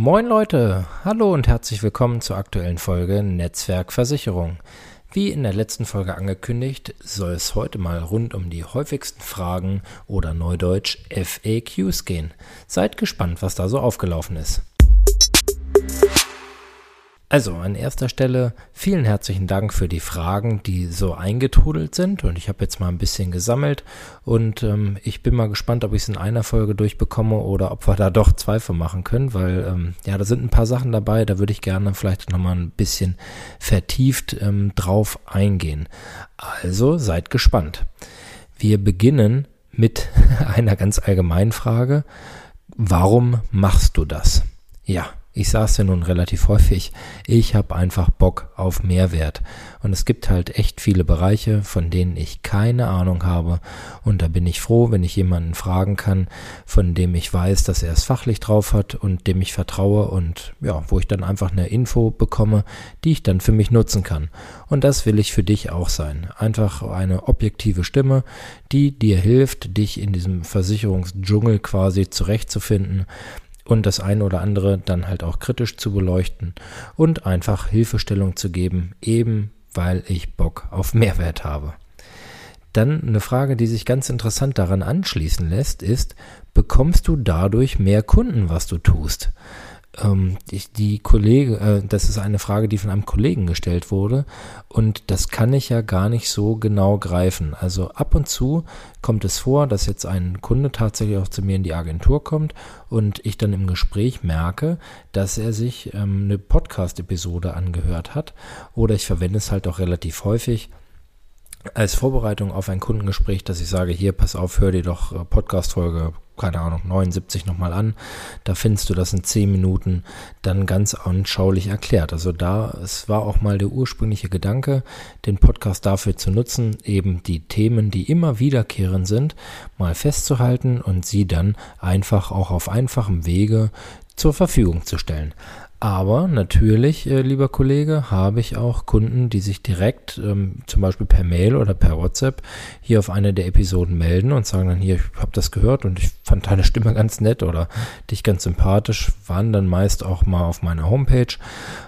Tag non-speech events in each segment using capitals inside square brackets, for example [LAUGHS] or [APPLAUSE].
Moin Leute, hallo und herzlich willkommen zur aktuellen Folge Netzwerkversicherung. Wie in der letzten Folge angekündigt, soll es heute mal rund um die häufigsten Fragen oder neudeutsch FAQs gehen. Seid gespannt, was da so aufgelaufen ist. Also an erster Stelle vielen herzlichen Dank für die Fragen, die so eingetrudelt sind und ich habe jetzt mal ein bisschen gesammelt und ähm, ich bin mal gespannt, ob ich es in einer Folge durchbekomme oder ob wir da doch zwei von machen können, weil ähm, ja, da sind ein paar Sachen dabei, da würde ich gerne vielleicht nochmal ein bisschen vertieft ähm, drauf eingehen. Also seid gespannt. Wir beginnen mit [LAUGHS] einer ganz allgemeinen Frage. Warum machst du das? Ja, ich es ja nun relativ häufig, ich habe einfach Bock auf Mehrwert. Und es gibt halt echt viele Bereiche, von denen ich keine Ahnung habe. Und da bin ich froh, wenn ich jemanden fragen kann, von dem ich weiß, dass er es fachlich drauf hat und dem ich vertraue und ja, wo ich dann einfach eine Info bekomme, die ich dann für mich nutzen kann. Und das will ich für dich auch sein. Einfach eine objektive Stimme, die dir hilft, dich in diesem Versicherungsdschungel quasi zurechtzufinden und das eine oder andere dann halt auch kritisch zu beleuchten und einfach Hilfestellung zu geben, eben weil ich Bock auf Mehrwert habe. Dann eine Frage, die sich ganz interessant daran anschließen lässt, ist, bekommst du dadurch mehr Kunden, was du tust? Ähm, die, die Kollege, äh, das ist eine Frage, die von einem Kollegen gestellt wurde und das kann ich ja gar nicht so genau greifen. Also ab und zu kommt es vor, dass jetzt ein Kunde tatsächlich auch zu mir in die Agentur kommt und ich dann im Gespräch merke, dass er sich ähm, eine Podcast-Episode angehört hat oder ich verwende es halt auch relativ häufig als Vorbereitung auf ein Kundengespräch, dass ich sage, hier, pass auf, hör dir doch äh, Podcast-Folge keine Ahnung, 79 nochmal an. Da findest du das in 10 Minuten dann ganz anschaulich erklärt. Also da, es war auch mal der ursprüngliche Gedanke, den Podcast dafür zu nutzen, eben die Themen, die immer wiederkehrend sind, mal festzuhalten und sie dann einfach auch auf einfachem Wege zur Verfügung zu stellen. Aber natürlich, äh, lieber Kollege, habe ich auch Kunden, die sich direkt ähm, zum Beispiel per Mail oder per WhatsApp hier auf eine der Episoden melden und sagen dann hier, ich habe das gehört und ich fand deine Stimme ganz nett oder dich ganz sympathisch, waren dann meist auch mal auf meiner Homepage,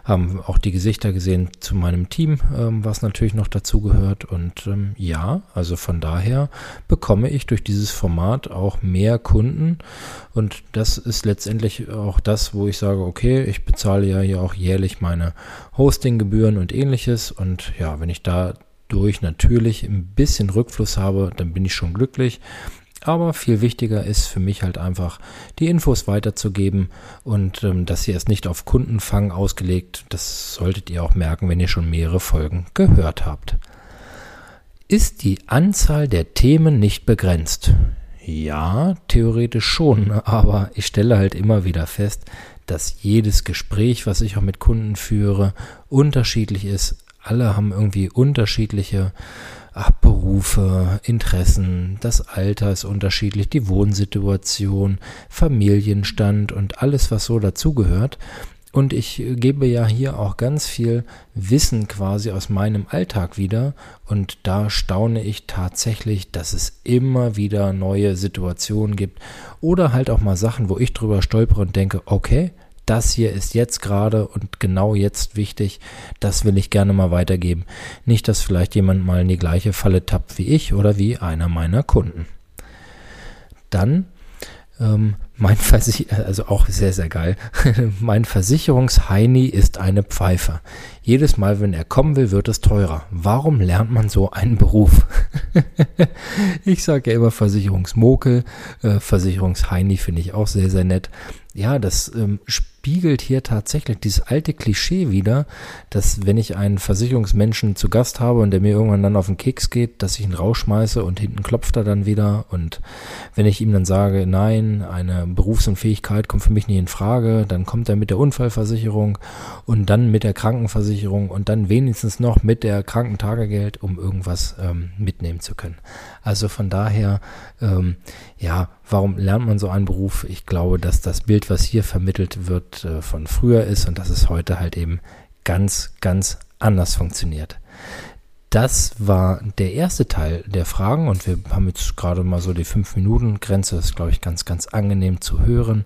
haben auch die Gesichter gesehen zu meinem Team, ähm, was natürlich noch dazu gehört. Und ähm, ja, also von daher bekomme ich durch dieses Format auch mehr Kunden und das ist letztendlich auch das, wo ich sage, okay, ich bezahle ja hier auch jährlich meine Hostinggebühren und ähnliches. Und ja, wenn ich dadurch natürlich ein bisschen Rückfluss habe, dann bin ich schon glücklich. Aber viel wichtiger ist für mich halt einfach, die Infos weiterzugeben und ähm, das hier ist nicht auf Kundenfang ausgelegt. Das solltet ihr auch merken, wenn ihr schon mehrere Folgen gehört habt. Ist die Anzahl der Themen nicht begrenzt? Ja, theoretisch schon, [LAUGHS] aber ich stelle halt immer wieder fest, dass jedes Gespräch, was ich auch mit Kunden führe, unterschiedlich ist. Alle haben irgendwie unterschiedliche Berufe, Interessen, das Alter ist unterschiedlich, die Wohnsituation, Familienstand und alles, was so dazugehört. Und ich gebe ja hier auch ganz viel Wissen quasi aus meinem Alltag wieder. Und da staune ich tatsächlich, dass es immer wieder neue Situationen gibt. Oder halt auch mal Sachen, wo ich drüber stolpere und denke, okay, das hier ist jetzt gerade und genau jetzt wichtig. Das will ich gerne mal weitergeben. Nicht, dass vielleicht jemand mal in die gleiche Falle tappt wie ich oder wie einer meiner Kunden. Dann ähm, mein Versich also auch sehr, sehr geil. [LAUGHS] mein Versicherungsheini ist eine Pfeife. Jedes Mal, wenn er kommen will, wird es teurer. Warum lernt man so einen Beruf? [LAUGHS] ich sage ja immer Versicherungsmokel. Äh, Versicherungsheini finde ich auch sehr, sehr nett. Ja, das ähm, spiegelt hier tatsächlich dieses alte Klischee wieder, dass wenn ich einen Versicherungsmenschen zu Gast habe und der mir irgendwann dann auf den Keks geht, dass ich ihn rausschmeiße und hinten klopft er dann wieder und wenn ich ihm dann sage, nein, eine Berufsunfähigkeit kommt für mich nicht in Frage, dann kommt er mit der Unfallversicherung und dann mit der Krankenversicherung und dann wenigstens noch mit der Krankentagegeld, um irgendwas ähm, mitnehmen zu können. Also von daher, ähm, ja, warum lernt man so einen Beruf? Ich glaube, dass das Bild, was hier vermittelt wird, äh, von früher ist und dass es heute halt eben ganz, ganz anders funktioniert. Das war der erste Teil der Fragen und wir haben jetzt gerade mal so die 5-Minuten-Grenze. Das ist, glaube ich, ganz, ganz angenehm zu hören.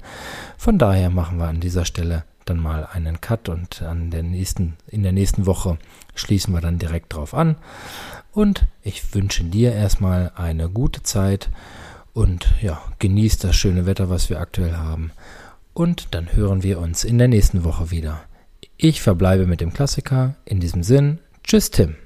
Von daher machen wir an dieser Stelle dann mal einen Cut und an der nächsten, in der nächsten Woche schließen wir dann direkt drauf an. Und ich wünsche dir erstmal eine gute Zeit und ja, genieß das schöne Wetter, was wir aktuell haben. Und dann hören wir uns in der nächsten Woche wieder. Ich verbleibe mit dem Klassiker. In diesem Sinn, tschüss Tim.